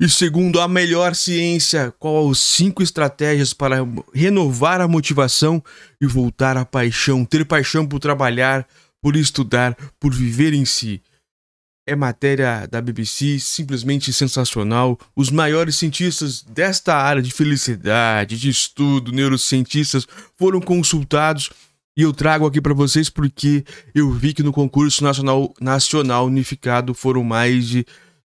E segundo a melhor ciência, qual as cinco estratégias para renovar a motivação e voltar à paixão, ter paixão por trabalhar, por estudar, por viver em si. É matéria da BBC, simplesmente sensacional. Os maiores cientistas desta área de felicidade, de estudo, neurocientistas, foram consultados e eu trago aqui para vocês porque eu vi que no concurso nacional, nacional unificado foram mais de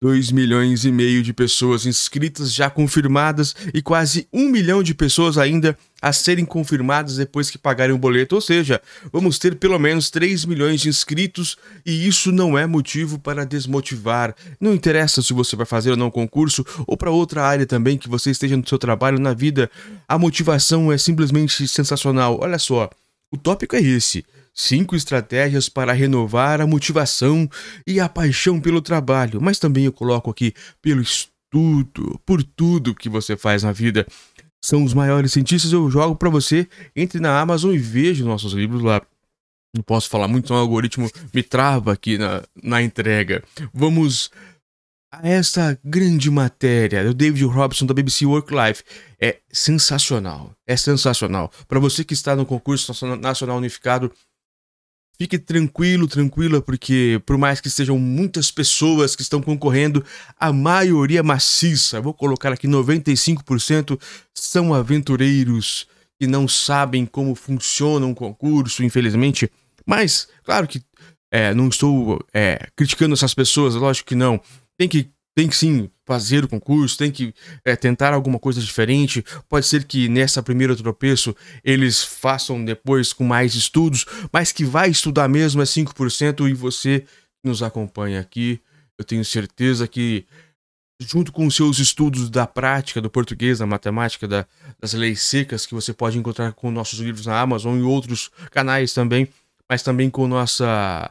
2 milhões e meio de pessoas inscritas já confirmadas e quase 1 milhão de pessoas ainda a serem confirmadas depois que pagarem o boleto. Ou seja, vamos ter pelo menos 3 milhões de inscritos e isso não é motivo para desmotivar. Não interessa se você vai fazer ou não concurso ou para outra área também que você esteja no seu trabalho, na vida. A motivação é simplesmente sensacional. Olha só, o tópico é esse cinco estratégias para renovar a motivação e a paixão pelo trabalho, mas também eu coloco aqui pelo estudo, por tudo que você faz na vida. São os maiores cientistas, eu jogo para você. Entre na Amazon e veja nossos livros lá. Não posso falar muito, então o algoritmo me trava aqui na, na entrega. Vamos a essa grande matéria do David Robson da BBC Work Life. É sensacional. É sensacional. Para você que está no concurso nacional unificado, Fique tranquilo, tranquila, porque por mais que sejam muitas pessoas que estão concorrendo, a maioria maciça, vou colocar aqui 95%, são aventureiros que não sabem como funciona um concurso, infelizmente. Mas, claro que é, não estou é, criticando essas pessoas, lógico que não. Tem que tem que sim fazer o concurso, tem que é, tentar alguma coisa diferente. Pode ser que nessa primeira tropeço eles façam depois com mais estudos, mas que vai estudar mesmo é 5% e você que nos acompanha aqui, eu tenho certeza que junto com os seus estudos da prática do português, da matemática, da, das leis secas que você pode encontrar com nossos livros na Amazon e outros canais também, mas também com nossa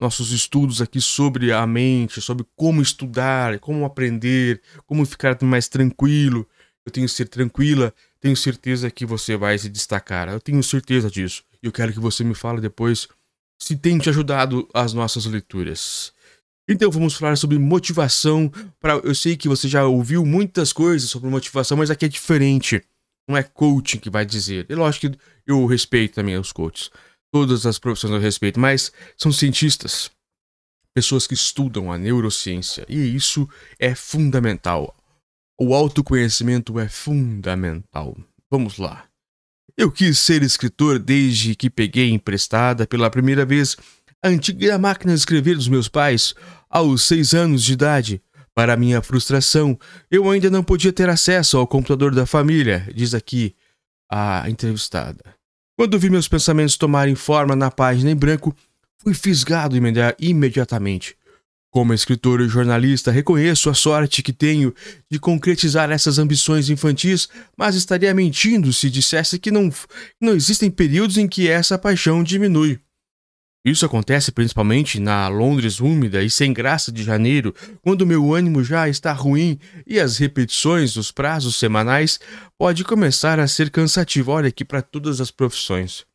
nossos estudos aqui sobre a mente, sobre como estudar, como aprender, como ficar mais tranquilo. Eu tenho que ser tranquila, tenho certeza que você vai se destacar. Eu tenho certeza disso. Eu quero que você me fale depois se tem te ajudado as nossas leituras. Então vamos falar sobre motivação. Pra... Eu sei que você já ouviu muitas coisas sobre motivação, mas aqui é diferente. Não é coaching que vai dizer. E lógico que eu respeito também os coaches todas as profissões eu respeito, mas são cientistas, pessoas que estudam a neurociência, e isso é fundamental. O autoconhecimento é fundamental. Vamos lá. Eu quis ser escritor desde que peguei emprestada pela primeira vez a antiga máquina de escrever dos meus pais aos seis anos de idade. Para minha frustração, eu ainda não podia ter acesso ao computador da família, diz aqui a entrevistada. Quando vi meus pensamentos tomarem forma na página em branco, fui fisgado imediatamente. Como escritor e jornalista, reconheço a sorte que tenho de concretizar essas ambições infantis, mas estaria mentindo se dissesse que não, não existem períodos em que essa paixão diminui. Isso acontece principalmente na Londres úmida e sem graça de janeiro, quando meu ânimo já está ruim e as repetições dos prazos semanais pode começar a ser cansativo. Olha aqui para todas as profissões.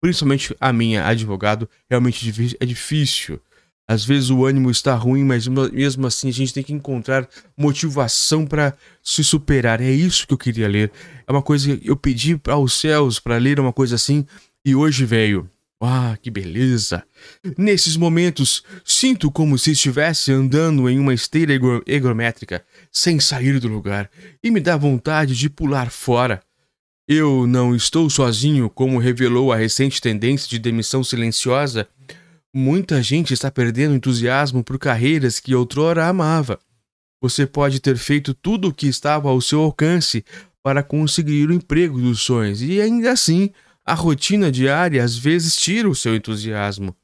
Principalmente a minha, advogado, realmente é difícil. Às vezes o ânimo está ruim, mas mesmo assim a gente tem que encontrar motivação para se superar. É isso que eu queria ler. É uma coisa que eu pedi aos céus para ler uma coisa assim e hoje veio. Ah, que beleza! Nesses momentos, sinto como se estivesse andando em uma esteira egométrica, sem sair do lugar, e me dá vontade de pular fora. Eu não estou sozinho, como revelou a recente tendência de demissão silenciosa. Muita gente está perdendo entusiasmo por carreiras que outrora amava. Você pode ter feito tudo o que estava ao seu alcance para conseguir o emprego dos sonhos e ainda assim a rotina diária às vezes tira o seu entusiasmo.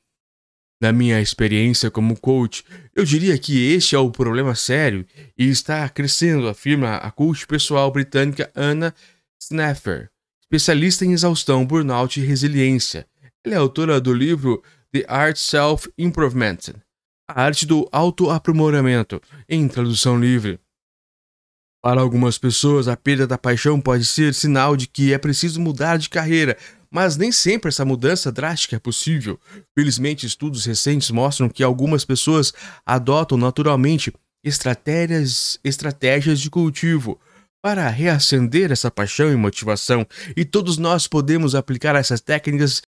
Na minha experiência como coach, eu diria que este é o problema sério e está crescendo, afirma a coach pessoal britânica Anna Snaffer, especialista em exaustão, burnout e resiliência. Ela é autora do livro The Art Self Improvement, a arte do autoaprimoramento, em tradução livre. Para algumas pessoas, a perda da paixão pode ser sinal de que é preciso mudar de carreira, mas nem sempre essa mudança drástica é possível. Felizmente, estudos recentes mostram que algumas pessoas adotam naturalmente estratégias, estratégias de cultivo para reacender essa paixão e motivação, e todos nós podemos aplicar essas técnicas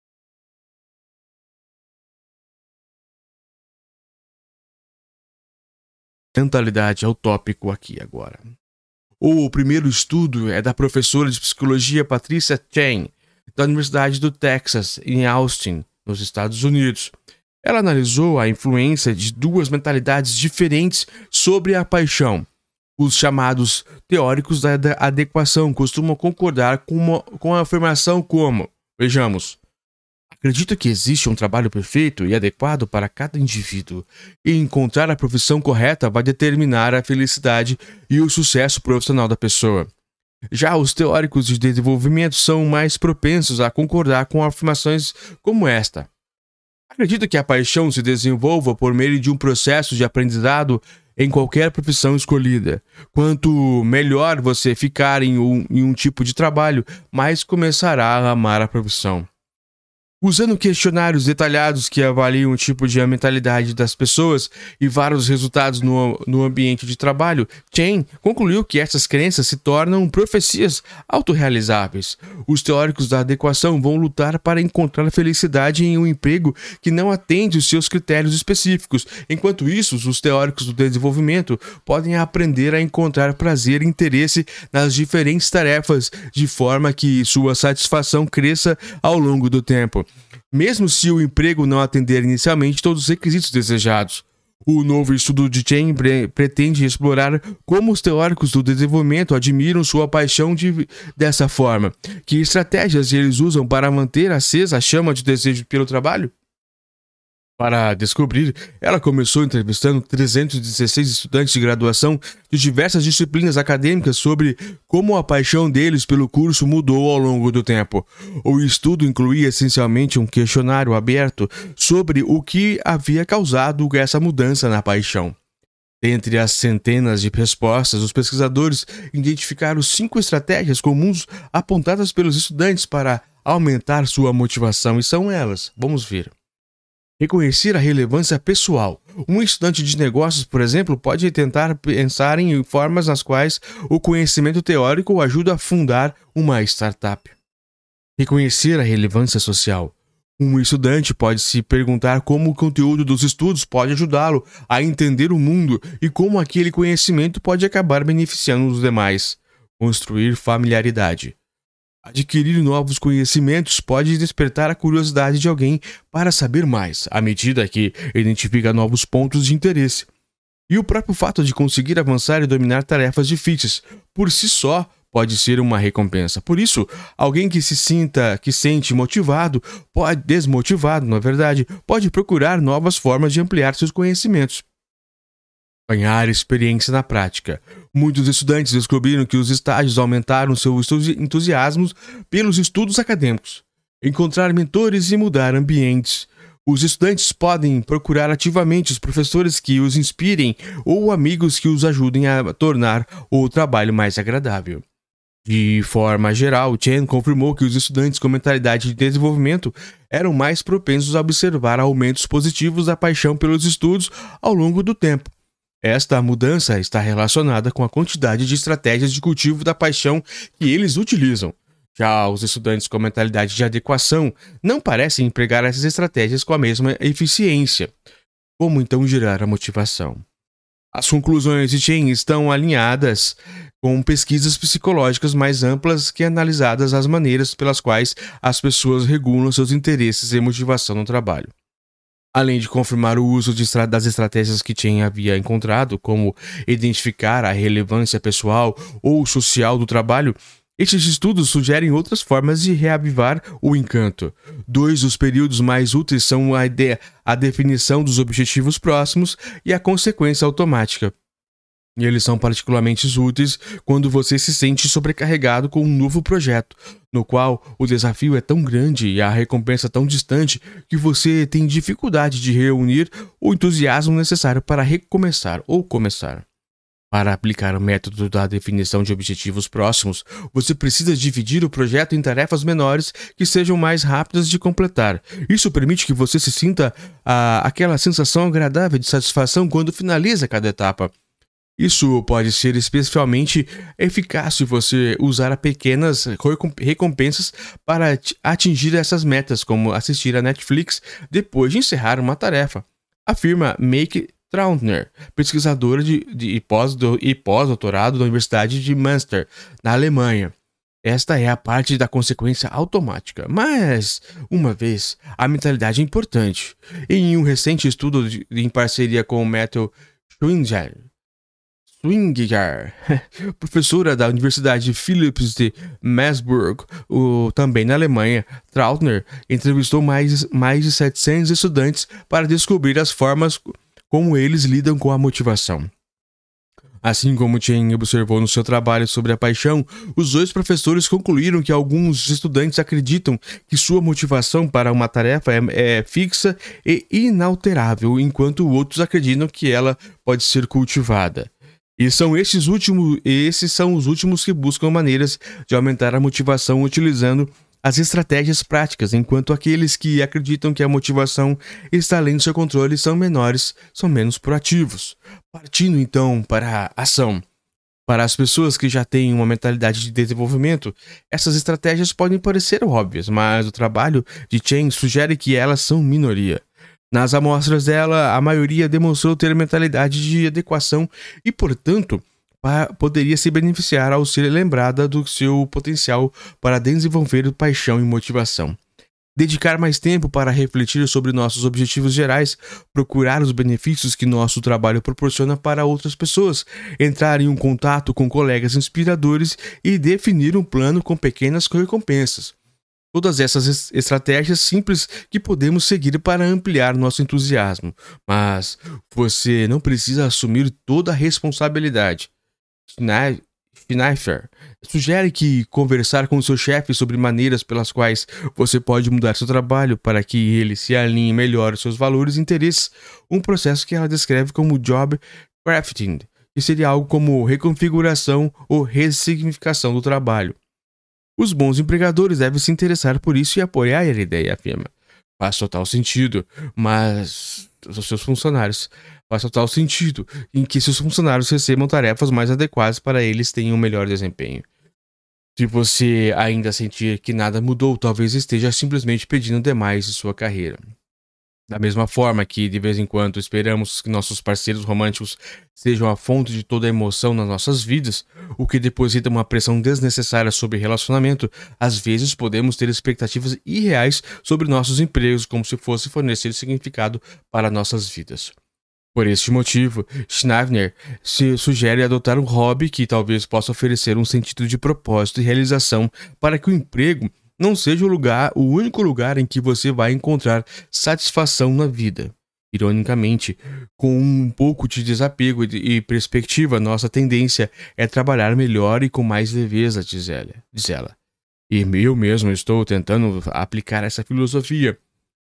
mentalidade ao tópico aqui agora. O primeiro estudo é da professora de psicologia Patricia Chen, da Universidade do Texas, em Austin, nos Estados Unidos. Ela analisou a influência de duas mentalidades diferentes sobre a paixão. Os chamados teóricos da adequação costumam concordar com, uma, com a afirmação como: vejamos, Acredito que existe um trabalho perfeito e adequado para cada indivíduo, e encontrar a profissão correta vai determinar a felicidade e o sucesso profissional da pessoa. Já os teóricos de desenvolvimento são mais propensos a concordar com afirmações como esta. Acredito que a paixão se desenvolva por meio de um processo de aprendizado em qualquer profissão escolhida. Quanto melhor você ficar em um, em um tipo de trabalho, mais começará a amar a profissão. Usando questionários detalhados que avaliam o tipo de mentalidade das pessoas e vários resultados no, no ambiente de trabalho, Chen concluiu que essas crenças se tornam profecias autorrealizáveis. Os teóricos da adequação vão lutar para encontrar felicidade em um emprego que não atende os seus critérios específicos. Enquanto isso, os teóricos do desenvolvimento podem aprender a encontrar prazer e interesse nas diferentes tarefas, de forma que sua satisfação cresça ao longo do tempo mesmo se o emprego não atender inicialmente todos os requisitos desejados. O novo estudo de Chen pretende explorar como os teóricos do desenvolvimento admiram sua paixão de, dessa forma. Que estratégias eles usam para manter acesa a chama de desejo pelo trabalho? Para descobrir, ela começou entrevistando 316 estudantes de graduação de diversas disciplinas acadêmicas sobre como a paixão deles pelo curso mudou ao longo do tempo. O estudo incluía essencialmente um questionário aberto sobre o que havia causado essa mudança na paixão. Entre as centenas de respostas, os pesquisadores identificaram cinco estratégias comuns apontadas pelos estudantes para aumentar sua motivação, e são elas. Vamos ver. Reconhecer a relevância pessoal. Um estudante de negócios, por exemplo, pode tentar pensar em formas nas quais o conhecimento teórico ajuda a fundar uma startup. Reconhecer a relevância social. Um estudante pode se perguntar como o conteúdo dos estudos pode ajudá-lo a entender o mundo e como aquele conhecimento pode acabar beneficiando os demais. Construir familiaridade. Adquirir novos conhecimentos pode despertar a curiosidade de alguém para saber mais, à medida que identifica novos pontos de interesse. E o próprio fato de conseguir avançar e dominar tarefas difíceis, por si só, pode ser uma recompensa. Por isso, alguém que se sinta, que sente motivado, pode desmotivado, na verdade, pode procurar novas formas de ampliar seus conhecimentos ganhar experiência na prática. Muitos estudantes descobriram que os estágios aumentaram seu entusiasmo pelos estudos acadêmicos. Encontrar mentores e mudar ambientes. Os estudantes podem procurar ativamente os professores que os inspirem ou amigos que os ajudem a tornar o trabalho mais agradável. De forma geral, Chen confirmou que os estudantes com mentalidade de desenvolvimento eram mais propensos a observar aumentos positivos da paixão pelos estudos ao longo do tempo esta mudança está relacionada com a quantidade de estratégias de cultivo da paixão que eles utilizam. Já os estudantes com mentalidade de adequação não parecem empregar essas estratégias com a mesma eficiência. Como então gerar a motivação? As conclusões de Chen estão alinhadas com pesquisas psicológicas mais amplas que analisadas as maneiras pelas quais as pessoas regulam seus interesses e motivação no trabalho. Além de confirmar o uso estra das estratégias que Chen havia encontrado, como identificar a relevância pessoal ou social do trabalho, estes estudos sugerem outras formas de reavivar o encanto. Dois dos períodos mais úteis são a, ideia, a definição dos objetivos próximos e a consequência automática. E eles são particularmente úteis quando você se sente sobrecarregado com um novo projeto, no qual o desafio é tão grande e a recompensa tão distante que você tem dificuldade de reunir o entusiasmo necessário para recomeçar ou começar. Para aplicar o método da definição de objetivos próximos, você precisa dividir o projeto em tarefas menores que sejam mais rápidas de completar. Isso permite que você se sinta ah, aquela sensação agradável de satisfação quando finaliza cada etapa. Isso pode ser especialmente eficaz se você usar pequenas recompensas para atingir essas metas, como assistir a Netflix depois de encerrar uma tarefa, afirma Make Trautner, pesquisadora de, de, e pós-doutorado da Universidade de Münster, na Alemanha. Esta é a parte da consequência automática, mas, uma vez, a mentalidade é importante. Em um recente estudo de, em parceria com o Metal Schwinger, Swingiger, professora da Universidade Philips de Mersburg, o, também na Alemanha, Trautner entrevistou mais, mais de 700 estudantes para descobrir as formas como eles lidam com a motivação. Assim como Chen observou no seu trabalho sobre a paixão, os dois professores concluíram que alguns estudantes acreditam que sua motivação para uma tarefa é, é fixa e inalterável, enquanto outros acreditam que ela pode ser cultivada. E são esses últimos, esses são os últimos que buscam maneiras de aumentar a motivação utilizando as estratégias práticas, enquanto aqueles que acreditam que a motivação está além do seu controle são menores, são menos proativos. Partindo então para a ação. Para as pessoas que já têm uma mentalidade de desenvolvimento, essas estratégias podem parecer óbvias, mas o trabalho de Chen sugere que elas são minoria. Nas amostras dela, a maioria demonstrou ter mentalidade de adequação e, portanto, poderia se beneficiar ao ser lembrada do seu potencial para desenvolver paixão e motivação. Dedicar mais tempo para refletir sobre nossos objetivos gerais, procurar os benefícios que nosso trabalho proporciona para outras pessoas, entrar em um contato com colegas inspiradores e definir um plano com pequenas recompensas. Todas essas estratégias simples que podemos seguir para ampliar nosso entusiasmo, mas você não precisa assumir toda a responsabilidade. Schneifer sugere que conversar com seu chefe sobre maneiras pelas quais você pode mudar seu trabalho para que ele se alinhe melhor aos seus valores e interesses, um processo que ela descreve como job crafting, que seria algo como reconfiguração ou ressignificação do trabalho. Os bons empregadores devem se interessar por isso e apoiar a ideia, afirma. Faz total sentido, mas os seus funcionários faz total sentido em que seus funcionários recebam tarefas mais adequadas para eles tenham um melhor desempenho. Se você ainda sentir que nada mudou, talvez esteja simplesmente pedindo demais de sua carreira. Da mesma forma que, de vez em quando, esperamos que nossos parceiros românticos sejam a fonte de toda a emoção nas nossas vidas, o que deposita uma pressão desnecessária sobre relacionamento, às vezes podemos ter expectativas irreais sobre nossos empregos como se fosse fornecer significado para nossas vidas. Por este motivo, Schneider se sugere adotar um hobby que talvez possa oferecer um sentido de propósito e realização para que o emprego não seja o lugar, o único lugar em que você vai encontrar satisfação na vida. Ironicamente, com um pouco de desapego e perspectiva, nossa tendência é trabalhar melhor e com mais leveza, diz ela. Diz ela. E eu mesmo estou tentando aplicar essa filosofia.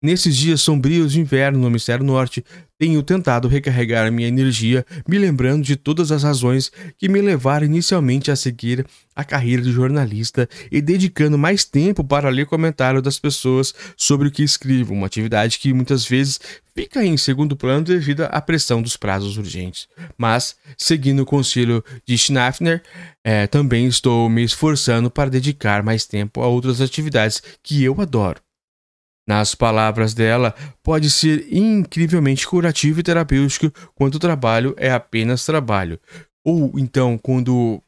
Nesses dias sombrios de inverno no hemisfério norte, tenho tentado recarregar minha energia, me lembrando de todas as razões que me levaram inicialmente a seguir a carreira de jornalista e dedicando mais tempo para ler comentários das pessoas sobre o que escrevo, uma atividade que muitas vezes fica em segundo plano devido à pressão dos prazos urgentes. Mas, seguindo o conselho de Schnafner, é, também estou me esforçando para dedicar mais tempo a outras atividades que eu adoro. Nas palavras dela, pode ser incrivelmente curativo e terapêutico quando o trabalho é apenas trabalho. Ou então, quando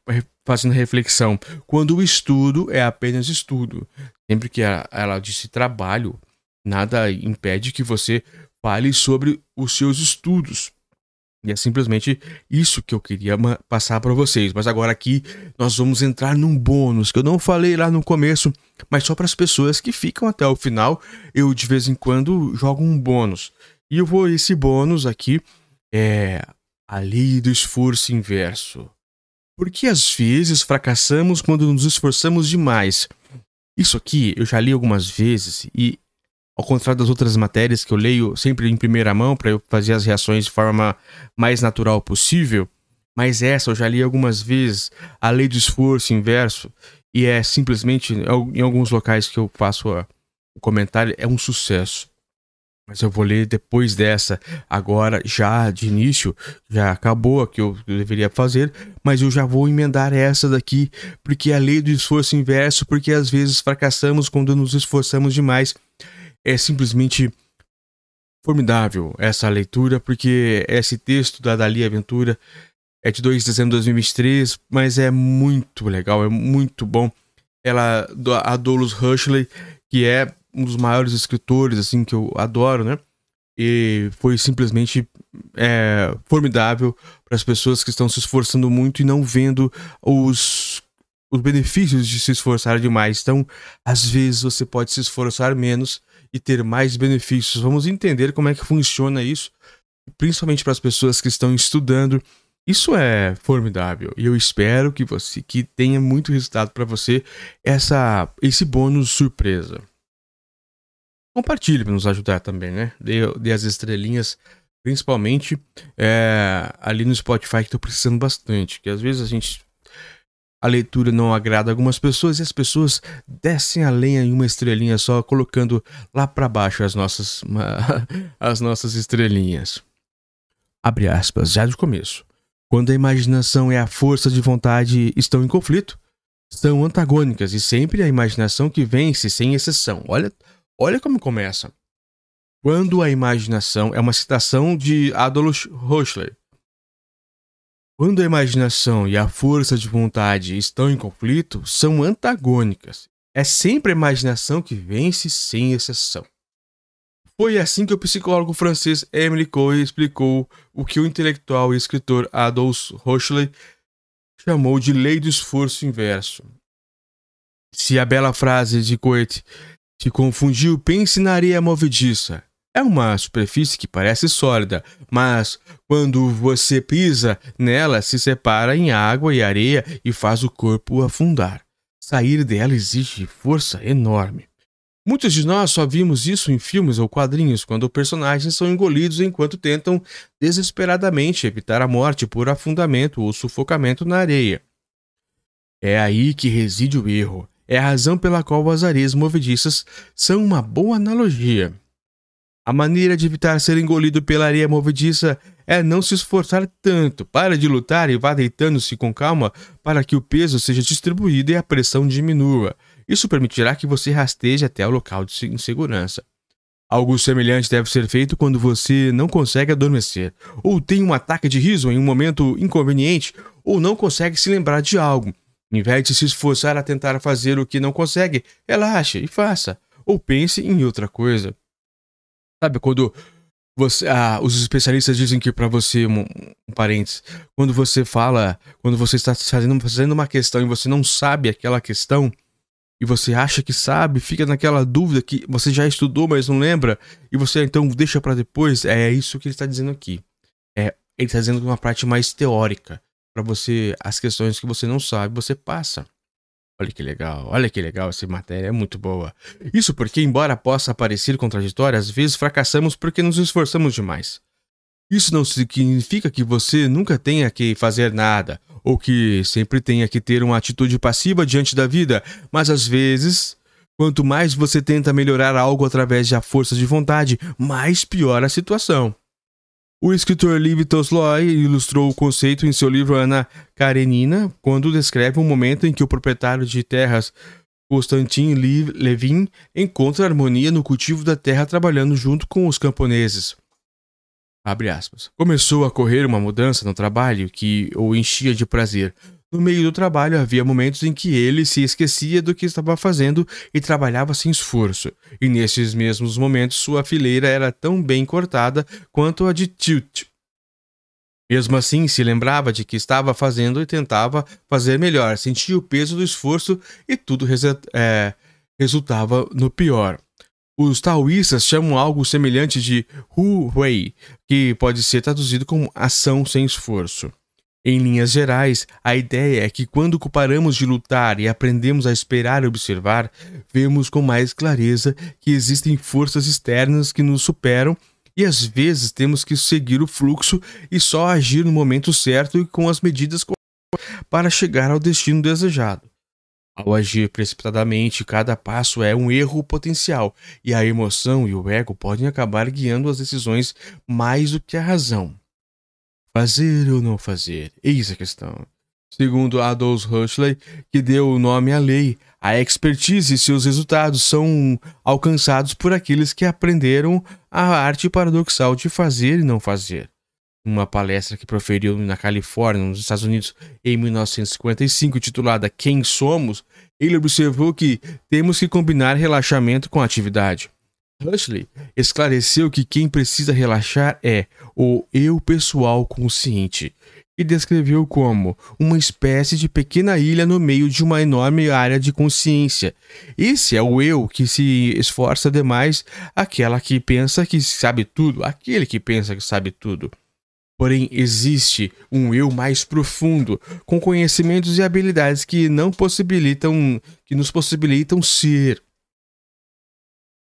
fazendo reflexão, quando o estudo é apenas estudo. Sempre que ela disse trabalho, nada impede que você fale sobre os seus estudos. E é simplesmente isso que eu queria passar para vocês. Mas agora aqui nós vamos entrar num bônus que eu não falei lá no começo, mas só para as pessoas que ficam até o final, eu de vez em quando jogo um bônus. E eu vou esse bônus aqui é a lei do esforço inverso. Porque às vezes fracassamos quando nos esforçamos demais. Isso aqui eu já li algumas vezes e ao contrário das outras matérias que eu leio sempre em primeira mão para eu fazer as reações de forma mais natural possível, mas essa eu já li algumas vezes, a lei do esforço inverso, e é simplesmente, em alguns locais que eu faço o comentário, é um sucesso. mas eu vou ler depois dessa. Agora, já de início, já acabou a que eu deveria fazer, mas eu já vou emendar essa daqui, porque é a lei do esforço inverso, porque às vezes fracassamos quando nos esforçamos demais. É simplesmente formidável essa leitura, porque esse texto da Dali Aventura é de 2 de dezembro de 2023, mas é muito legal, é muito bom. Ela, a Dolus Rushley, que é um dos maiores escritores assim que eu adoro, né? E foi simplesmente é, formidável para as pessoas que estão se esforçando muito e não vendo os, os benefícios de se esforçar demais. Então, às vezes você pode se esforçar menos e ter mais benefícios. Vamos entender como é que funciona isso, principalmente para as pessoas que estão estudando. Isso é formidável e eu espero que você que tenha muito resultado para você essa esse bônus surpresa. Compartilhe para nos ajudar também, né? Dê, dê as estrelinhas, principalmente é, ali no Spotify, que estou precisando bastante. Que às vezes a gente. A leitura não agrada algumas pessoas e as pessoas descem a lenha em uma estrelinha só, colocando lá para baixo as nossas, as nossas estrelinhas. Abre aspas, já de começo. Quando a imaginação e a força de vontade estão em conflito, são antagônicas e sempre a imaginação que vence, sem exceção. Olha, Olha como começa. Quando a imaginação é uma citação de Adolf Huxley. Quando a imaginação e a força de vontade estão em conflito, são antagônicas. É sempre a imaginação que vence sem exceção. Foi assim que o psicólogo francês Emily Coe explicou o que o intelectual e escritor Adolf Huxley chamou de lei do esforço inverso. Se a bela frase de Coete se confundiu, pense na areia movediça. É uma superfície que parece sólida, mas quando você pisa nela, se separa em água e areia e faz o corpo afundar. Sair dela exige força enorme. Muitos de nós só vimos isso em filmes ou quadrinhos, quando personagens são engolidos enquanto tentam desesperadamente evitar a morte por afundamento ou sufocamento na areia. É aí que reside o erro. É a razão pela qual as areias movediças são uma boa analogia. A maneira de evitar ser engolido pela areia movediça é não se esforçar tanto. Para de lutar e vá deitando-se com calma para que o peso seja distribuído e a pressão diminua. Isso permitirá que você rasteje até o local de insegurança. Algo semelhante deve ser feito quando você não consegue adormecer, ou tem um ataque de riso em um momento inconveniente, ou não consegue se lembrar de algo. Em vez de se esforçar a tentar fazer o que não consegue, relaxe e faça. Ou pense em outra coisa. Sabe quando você, ah, os especialistas dizem que para você, um, um parênteses, quando você fala, quando você está fazendo, fazendo uma questão e você não sabe aquela questão, e você acha que sabe, fica naquela dúvida que você já estudou, mas não lembra, e você então deixa para depois, é isso que ele está dizendo aqui. É, ele está dizendo uma parte mais teórica para você as questões que você não sabe, você passa. Olha que legal, olha que legal essa matéria, é muito boa. Isso porque, embora possa parecer contraditório, às vezes fracassamos porque nos esforçamos demais. Isso não significa que você nunca tenha que fazer nada, ou que sempre tenha que ter uma atitude passiva diante da vida, mas às vezes, quanto mais você tenta melhorar algo através da força de vontade, mais piora a situação. O escritor Liv Tolstoy ilustrou o conceito em seu livro Ana Karenina, quando descreve um momento em que o proprietário de terras Konstantin Levin encontra harmonia no cultivo da terra trabalhando junto com os camponeses. Começou a correr uma mudança no trabalho que o enchia de prazer, no meio do trabalho havia momentos em que ele se esquecia do que estava fazendo e trabalhava sem esforço, e nesses mesmos momentos sua fileira era tão bem cortada quanto a de Tilt. Mesmo assim, se lembrava de que estava fazendo e tentava fazer melhor, sentia o peso do esforço e tudo é, resultava no pior. Os taoístas chamam algo semelhante de Hu Wei, que pode ser traduzido como ação sem esforço. Em linhas gerais, a ideia é que quando paramos de lutar e aprendemos a esperar e observar, vemos com mais clareza que existem forças externas que nos superam e às vezes temos que seguir o fluxo e só agir no momento certo e com as medidas para chegar ao destino desejado. Ao agir precipitadamente, cada passo é um erro potencial, e a emoção e o ego podem acabar guiando as decisões mais do que a razão. Fazer ou não fazer? Eis a questão. Segundo Adolf Huxley, que deu o nome à lei, a expertise e seus resultados são alcançados por aqueles que aprenderam a arte paradoxal de fazer e não fazer uma palestra que proferiu na Califórnia, nos Estados Unidos, em 1955, titulada Quem Somos, ele observou que temos que combinar relaxamento com atividade. Huxley esclareceu que quem precisa relaxar é o eu pessoal consciente e descreveu como uma espécie de pequena ilha no meio de uma enorme área de consciência. Esse é o eu que se esforça demais, aquela que pensa que sabe tudo, aquele que pensa que sabe tudo. Porém, existe um eu mais profundo, com conhecimentos e habilidades que não possibilitam, que nos possibilitam ser.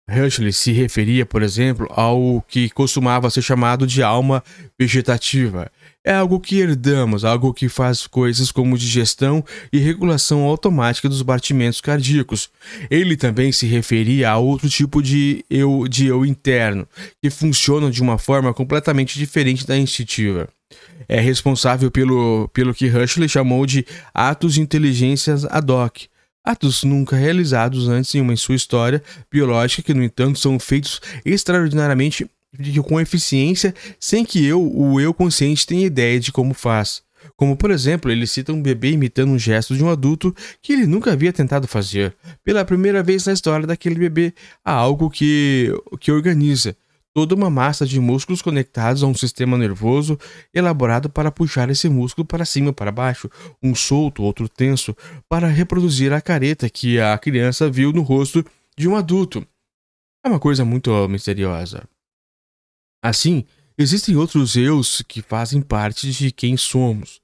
Huxley se referia, por exemplo, ao que costumava ser chamado de alma vegetativa. É algo que herdamos, algo que faz coisas como digestão e regulação automática dos batimentos cardíacos. Ele também se referia a outro tipo de eu, de eu interno, que funciona de uma forma completamente diferente da instintiva. É responsável pelo, pelo que Huxley chamou de atos de inteligência ad hoc, atos nunca realizados antes em sua história biológica que, no entanto, são feitos extraordinariamente com eficiência sem que eu, o eu consciente, tenha ideia de como faz. Como, por exemplo, ele cita um bebê imitando um gesto de um adulto que ele nunca havia tentado fazer. Pela primeira vez na história daquele bebê, há algo que, que organiza toda uma massa de músculos conectados a um sistema nervoso elaborado para puxar esse músculo para cima para baixo, um solto, outro tenso, para reproduzir a careta que a criança viu no rosto de um adulto. É uma coisa muito misteriosa. Assim, existem outros eus que fazem parte de quem somos.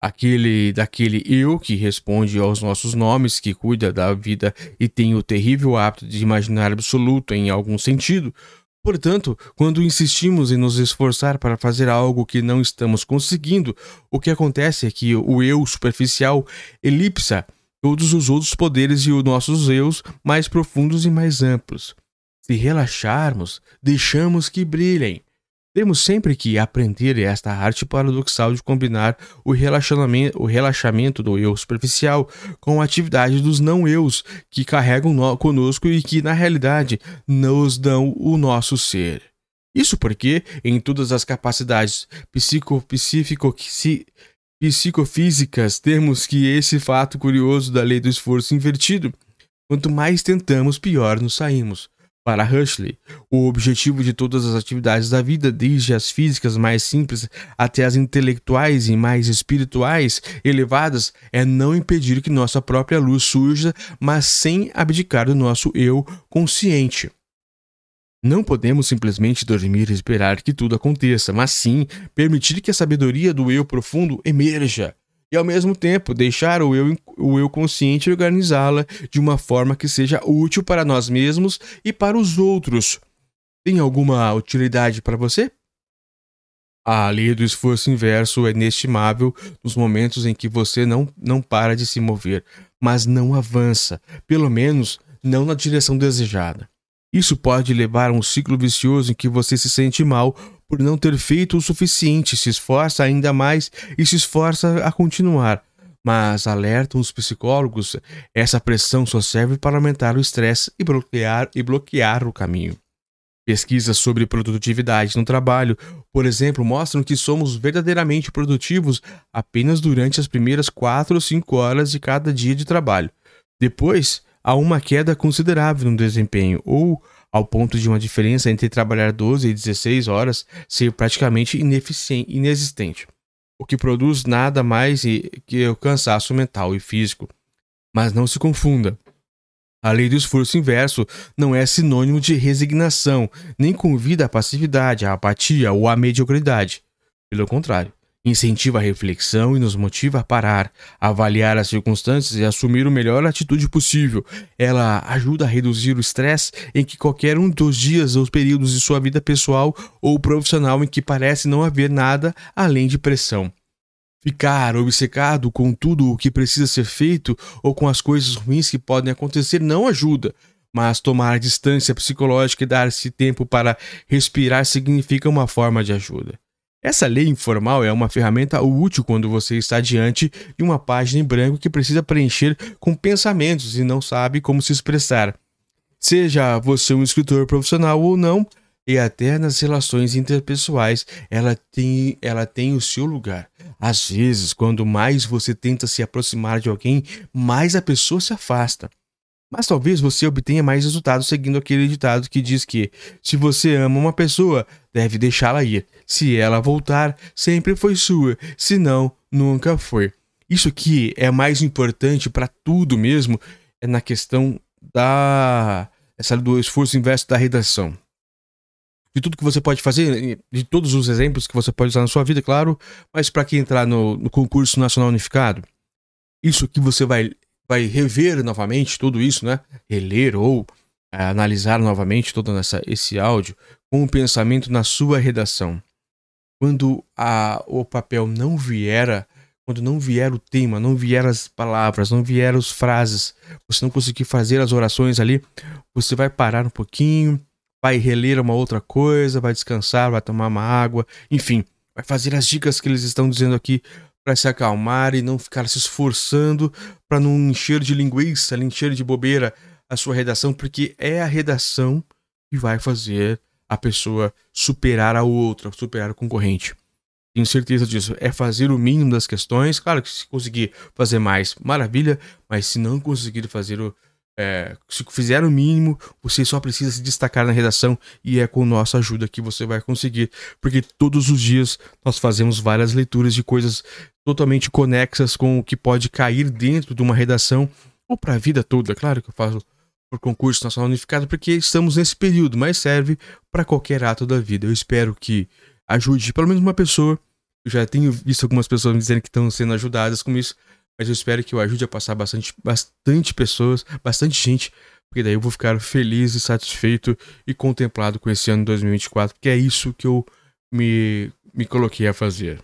Aquele daquele eu que responde aos nossos nomes, que cuida da vida e tem o terrível hábito de imaginar absoluto em algum sentido. Portanto, quando insistimos em nos esforçar para fazer algo que não estamos conseguindo, o que acontece é que o eu superficial elipsa todos os outros poderes e os nossos eus mais profundos e mais amplos. Se relaxarmos, deixamos que brilhem. Temos sempre que aprender esta arte paradoxal de combinar o relaxamento, o relaxamento do eu superficial com a atividade dos não-eus que carregam no, conosco e que, na realidade, nos dão o nosso ser. Isso porque, em todas as capacidades psicofísicas, temos que esse fato curioso da lei do esforço invertido. Quanto mais tentamos, pior nos saímos. Para Huxley, o objetivo de todas as atividades da vida, desde as físicas mais simples até as intelectuais e mais espirituais elevadas, é não impedir que nossa própria luz surja, mas sem abdicar do nosso eu consciente. Não podemos simplesmente dormir e esperar que tudo aconteça, mas sim permitir que a sabedoria do eu profundo emerja e ao mesmo tempo deixar o eu, o eu consciente organizá-la de uma forma que seja útil para nós mesmos e para os outros. Tem alguma utilidade para você? A lei do esforço inverso é inestimável nos momentos em que você não, não para de se mover, mas não avança, pelo menos não na direção desejada. Isso pode levar a um ciclo vicioso em que você se sente mal por não ter feito o suficiente, se esforça ainda mais e se esforça a continuar. Mas alertam os psicólogos, essa pressão só serve para aumentar o estresse e bloquear, e bloquear o caminho. Pesquisas sobre produtividade no trabalho, por exemplo, mostram que somos verdadeiramente produtivos apenas durante as primeiras 4 ou 5 horas de cada dia de trabalho. Depois, há uma queda considerável no desempenho, ou ao ponto de uma diferença entre trabalhar 12 e 16 horas ser praticamente inexistente, o que produz nada mais que o cansaço mental e físico. Mas não se confunda. A lei do esforço inverso não é sinônimo de resignação, nem convida à passividade, à apatia ou à mediocridade. Pelo contrário, incentiva a reflexão e nos motiva a parar, avaliar as circunstâncias e assumir a melhor atitude possível. Ela ajuda a reduzir o estresse em que qualquer um dos dias ou períodos de sua vida pessoal ou profissional em que parece não haver nada além de pressão. Ficar obcecado com tudo o que precisa ser feito ou com as coisas ruins que podem acontecer não ajuda, mas tomar distância psicológica e dar-se tempo para respirar significa uma forma de ajuda. Essa lei informal é uma ferramenta útil quando você está diante de uma página em branco que precisa preencher com pensamentos e não sabe como se expressar. Seja você um escritor profissional ou não, e até nas relações interpessoais, ela tem, ela tem o seu lugar. Às vezes, quando mais você tenta se aproximar de alguém, mais a pessoa se afasta. Mas talvez você obtenha mais resultados seguindo aquele ditado que diz que, se você ama uma pessoa, deve deixá-la ir. Se ela voltar, sempre foi sua, se não, nunca foi. Isso aqui é mais importante para tudo mesmo, é na questão da essa do esforço inverso da redação. De tudo que você pode fazer, de todos os exemplos que você pode usar na sua vida, claro, mas para quem entrar no, no concurso nacional unificado, isso que você vai vai rever novamente tudo isso, né? Reler ou é, analisar novamente todo esse áudio com o pensamento na sua redação. Quando a, o papel não vier, quando não vier o tema, não vier as palavras, não vier as frases, você não conseguir fazer as orações ali, você vai parar um pouquinho, vai reler uma outra coisa, vai descansar, vai tomar uma água, enfim, vai fazer as dicas que eles estão dizendo aqui para se acalmar e não ficar se esforçando para não encher de linguiça, encher de bobeira a sua redação, porque é a redação que vai fazer a pessoa superar a outra, superar o concorrente. Tenho certeza disso. É fazer o mínimo das questões. Claro que se conseguir fazer mais, maravilha, mas se não conseguir fazer o, é, se fizer o mínimo, você só precisa se destacar na redação e é com nossa ajuda que você vai conseguir, porque todos os dias nós fazemos várias leituras de coisas totalmente conexas com o que pode cair dentro de uma redação ou para a vida toda. Claro que eu faço por concurso nacional unificado porque estamos nesse período, mas serve para qualquer ato da vida. Eu espero que ajude pelo menos uma pessoa. Eu já tenho visto algumas pessoas me dizendo que estão sendo ajudadas com isso mas eu espero que eu ajude a passar bastante, bastante pessoas, bastante gente, porque daí eu vou ficar feliz e satisfeito e contemplado com esse ano 2024, porque é isso que eu me, me coloquei a fazer.